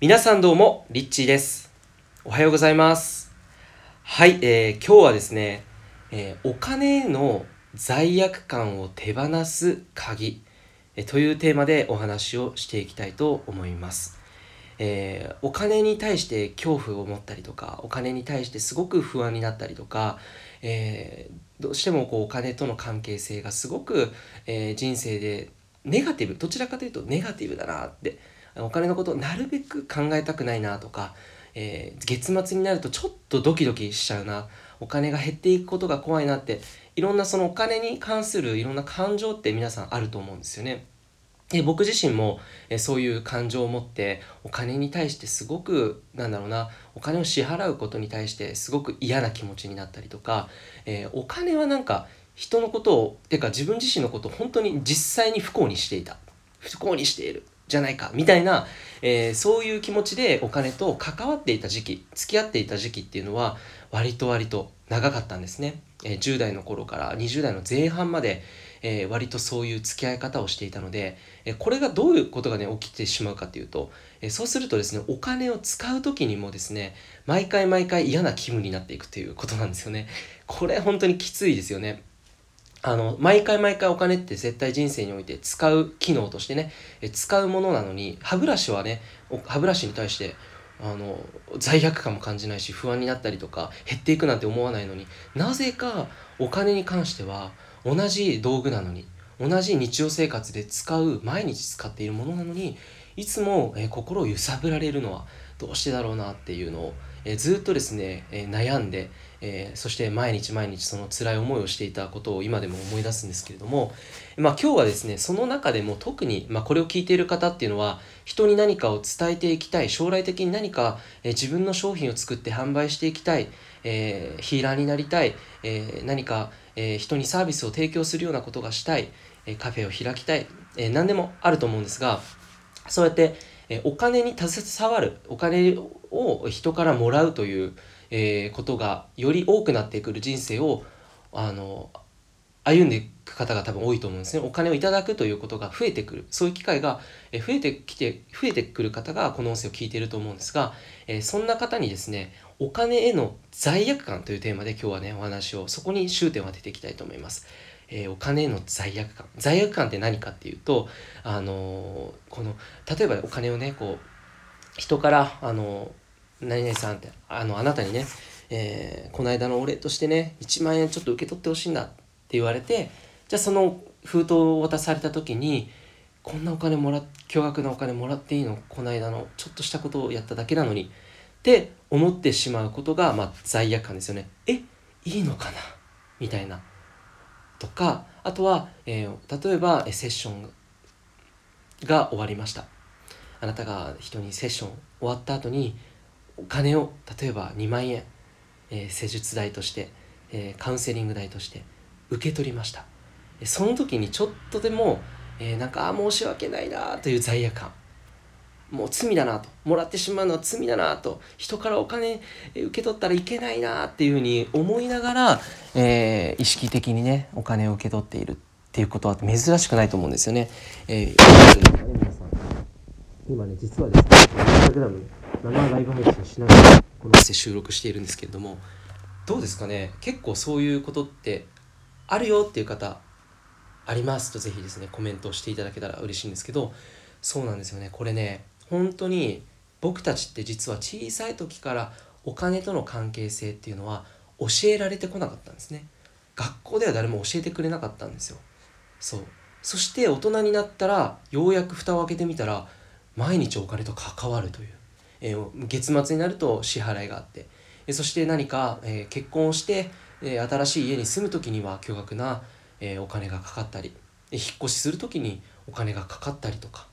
皆さんどうも、リッチーです。おはようございます。はい、えー今日はですね、えーお金への罪悪感を手放す鍵、えーというテーマでお話をしていきたいと思います。えーお金に対して恐怖を持ったりとかお金に対してすごく不安になったりとか、えーどうしてもこうお金との関係性がすごく、えー人生でネガティブどちらかというとネガティブだなってお金のことをなるべく考えたくないなとか、えー月末になるとちょっとドキドキしちゃうな。お金が減っていくことが怖いなっていろんなそのお金に関するいろんな感情って皆さんあると思うんですよね。で僕自身もえーそういう感情を持ってお金に対してすごくなんだろうなお金を支払うことに対してすごく嫌な気持ちになったりとか、えーお金はなんか人のことをてか自分自身のことを本当に実際に不幸にしていた。不幸にしている。じゃないかみたいな、えーそういう気持ちでお金と関わっていた時期付き合っていた時期っていうのは割と割と長かったんですね、えー10代の頃から20代の前半まで、えー割とそういう付き合い方をしていたので、えこれがどういうことがね起きてしまうかっていうと、えそうするとですねお金を使う時にもですね毎回毎回嫌な気分になっていくということなんですよね。これ本当にきついですよね。あの毎回毎回お金って絶対人生において使う機能としてねえ使うものなのに歯ブラシはね歯ブラシに対してあの罪悪感も感じないし不安になったりとか減っていくなんて思わないのになぜかお金に関しては同じ道具なのに同じ日常生活で使う毎日使っているものなのにいつも、え心を揺さぶられるのはどうしてだろうなっていうのを、えずっとですね、え悩んで、えーそして毎日毎日その辛い思いをしていたことを今でも思い出すんですけれども、まあ、今日はですねその中でも特に、まあ、これを聞いている方っていうのは人に何かを伝えていきたい将来的に何か、えー自分の商品を作って販売していきたい、えーヒーラーになりたい、え何か、え人にサービスを提供するようなことがしたい、えカフェを開きたい、え何でもあると思うんですがそうやって、えお金に携わるお金を人からもらうという、えーことがより多くなってくる人生をあの歩んでいく方が多分多いと思うんですね。お金をいただくということが増えてくる。そういう機会が増えてきて増えてくる方がこの音声を聞いていると思うんですが、えーそんな方にですねお金への罪悪感というテーマで今日はねお話をそこに終点を当てていきたいと思います。えーお金への罪悪感。罪悪感って何かっていうと、あのーこの例えばお金をねこう人から、あの何々さんってあのあなたにね、えーこの間のお礼としてね1万円ちょっと受け取ってほしいんだって言われてじゃあその封筒を渡された時にこんなお金もら巨額なお金もらっていいの？この間のちょっとしたことをやっただけなのに。って思ってしまうことが、まあ、罪悪感ですよね。えいいのかな？みたいな。とかあとは、えー例えばセッションが終わりました。あなたが人にセッション終わった後にお金を例えば2万円、えー施術代として、えーカウンセリング代として受け取りました。その時にちょっとでも、えーなんか申し訳ないなという罪悪感。もう罪だなと。もらってしまうのは罪だなと。人からお金受け取ったらいけないなっていうふうに思いながら、えー意識的にねお金を受け取っているっていうことは珍しくないと思うんですよね。えー今ね実はですねインスタグラム生ライブ配信しながらこの音声収録しているんですけれどもどうですかね？結構そういうことってあるよっていう方あります？とぜひですねコメントをしていただけたら嬉しいんですけどそうなんですよね。これね本当に僕たちって実は小さい時からお金との関係性っていうのは教えられてこなかったんですね。学校では誰も教えてくれなかったんですよ。そう。そして大人になったらようやく蓋を開けてみたら毎日お金と関わるという、えー月末になると支払いがあって。えそして何か、え結婚をして、え新しい家に住む時には巨額な、えお金がかかったり。え引っ越しする時にお金がかかったりとか、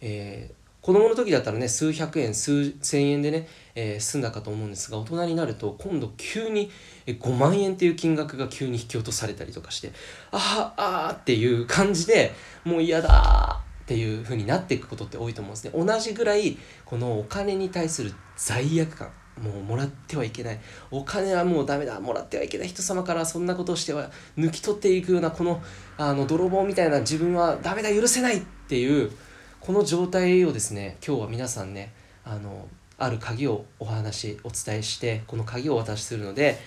えー子供の時だったらね数百円数千円でね、えー済んだかと思うんですが大人になると今度急に5万円っていう金額が急に引き落とされたりとかしてあーあーっていう感じでもう嫌だっていう風になっていくことって多いと思うんですね。同じぐらいこのお金に対する罪悪感もうもらってはいけない。お金はもうダメだもらってはいけない。人様からそんなことをしては抜き取っていくようなこのあの泥棒みたいな自分はダメだ許せないっていうこの状態をですね今日は皆さんねあのある鍵をお話お伝えしてこの鍵をお渡しするので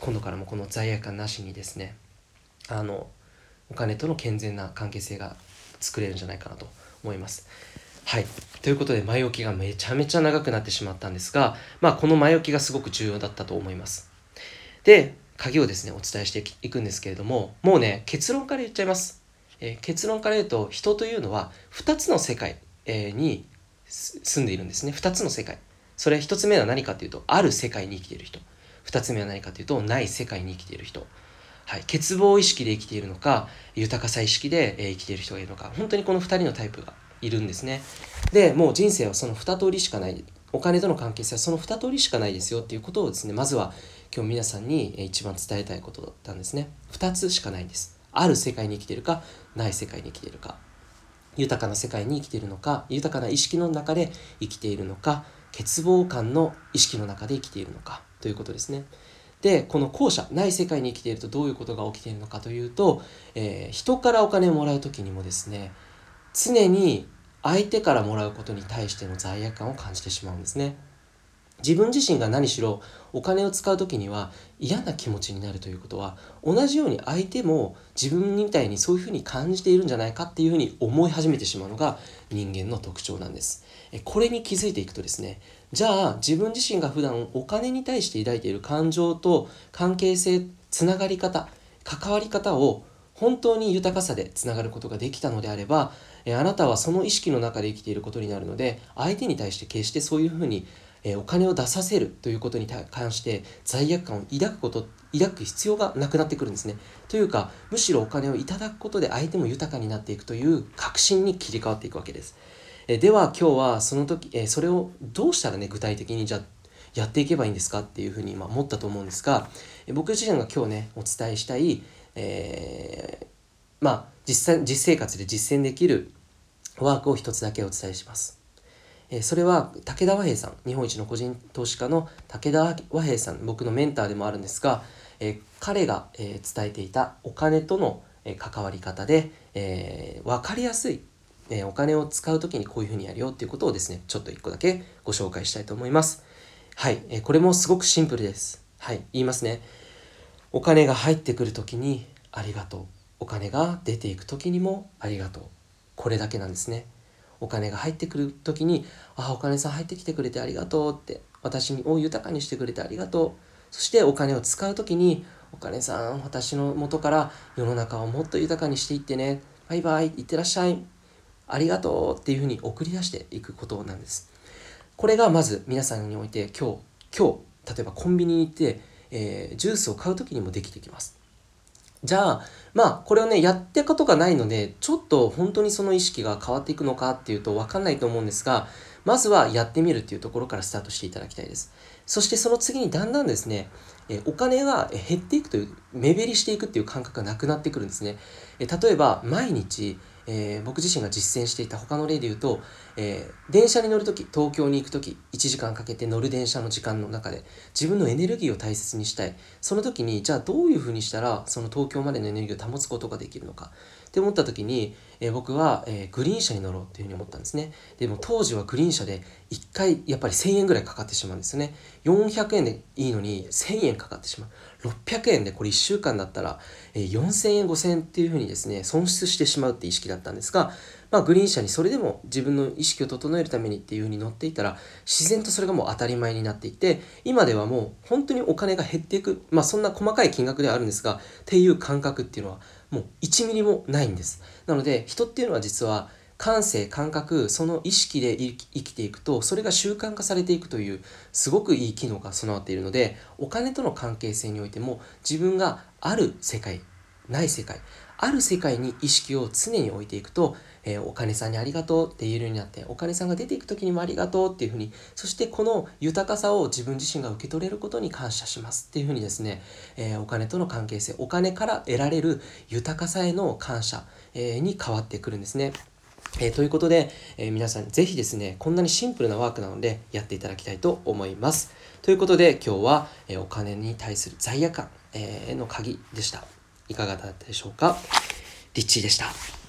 今度からもこの罪悪感なしにですねあのお金との健全な関係性が作れるんじゃないかなと思います。はい。ということで、前置きがめちゃめちゃ長くなってしまったんですが、まあ、この前置きがすごく重要だったと思います。で、鍵をですね、お伝えしていくんですけれども、もうね、結論から言っちゃいます。えー、結論から言うと、人というのは2つの世界、えー、に住んでいるんですね。2つの世界。それ1つ目は何かというと、ある世界に生きている人。2つ目は何かというと、ない世界に生きている人。はい、欠乏意識で生きているのか豊かさ意識で、え生きている人がいるのか。本当にこの2人のタイプがいるんですね。でもう人生はその2通りしかない。お金との関係性はその2通りしかないですよっていうことをですねまずは今日皆さんに一番伝えたいことだったんですね。2つしかないんです。ある世界に生きているかない世界に生きているか。豊かな世界に生きているのか豊かな意識の中で生きているのか欠乏感の意識の中で生きているのかということですね。でこの後者ない世界に生きているとどういうことが起きているのかというと、えー、人からお金をもらう時にもですね常に相手からもらうことに対しての罪悪感を感じてしまうんですね。自分自身が何しろお金を使う時には嫌な気持ちになるということは同じように相手も自分みたいにそういうふうに感じているんじゃないかっていうふうに思い始めてしまうのが人間の特徴なんです。これに気づいていくとですねじゃあ自分自身が普段お金に対して抱いている感情と関係性つながり方関わり方を本当に豊かさでつながることができたのであればあなたはその意識の中で生きていることになるので相手に対して決してそういうふうにお金を出させるということに関して罪悪感を抱くこと抱く必要がなくなってくるんですね。というかむしろお金をいただくことで相手も豊かになっていくという確信に切り替わっていくわけです。えでは今日はその時、えそれをどうしたらね具体的にじゃやっていけばいいんですかっていうふうに今思ったと思うんですが、え僕自身が今日ねお伝えしたい、えー、まあ実際実生活で実践できるワークを一つだけお伝えします。えそれは武田和平さん日本一の個人投資家の武田和平さん僕のメンターでもあるんですが、え彼が、え伝えていたお金との関わり方で、え、分かりやすいえお金を使う時にこういうふうにやるよっていうことをですね、ちょっと1個だけご紹介したいと思います。はい、えこれもすごくシンプルです。はい、言いますね。お金が入ってくる時にありがとう。お金が出ていく時にもありがとう。これだけなんですね。お金が入ってくる時に、ああ、お金さん入ってきてくれてありがとうって、私を豊かにしてくれてありがとう。そしてお金を使う時に、お金さん、私の元から世の中をもっと豊かにしていってね。バイバイ、いってらっしゃい。ありがとうっていうふうに送り出していくことなんです。これがまず皆さんにおいて今日、今日、例えばコンビニに行って、えー、ジュースを買う時にもできてきます。じゃあ、まあ、これをね、やってことがないので、ちょっと本当にその意識が変わっていくのかっていうと分かんないと思うんですが、まずはやってみるっていうところからスタートしていただきたいです。そしてその次にだんだんですね、えお金が減っていくという、目減りしていくっていう感覚がなくなってくるんですね。え例えば、毎日、えー、僕自身が実践していた他の例で言うと、えー、電車に乗る時東京に行く時1時間かけて乗る電車の時間の中で自分のエネルギーを大切にしたい。その時にじゃあどういうふうにしたらその東京までのエネルギーを保つことができるのか。って思った時に、えー、僕は、えグリーン車に乗ろうっていうふうに思ったんですね。でも当時はグリーン車で1回やっぱり1000円ぐらいかかってしまうんですよね。400円でいいのに1000円かかってしまう。600円でこれ1週間だったら、え4000円5000円っていうふうにですね損失してしまうって意識だったんですが、まあ、グリーン車にそれでも自分の意識を整えるためにっていうふうに乗っていたら自然とそれがもう当たり前になっていて今ではもう本当にお金が減っていくまあそんな細かい金額ではあるんですがっていう感覚っていうのはもう1ミリもないんです。なので人っていうのは実は感性感覚その意識で生きていくとそれが習慣化されていくというすごくいい機能が備わっているのでお金との関係性においても自分がある世界ない世界ある世界に意識を常に置いていくと、えー、お金さんにありがとうって言えるようになってお金さんが出ていく時にもありがとうっていうふうにそしてこの豊かさを自分自身が受け取れることに感謝しますっていうふうにですね、えー、お金との関係性お金から得られる豊かさへの感謝、えー、に変わってくるんですね。えー、ということで、えー、皆さんぜひですね、こんなにシンプルなワークなのでやっていただきたいと思います。ということで今日は、え、お金に対する罪悪感、えの鍵でした。いかがだったでしょうか？リッチーでした。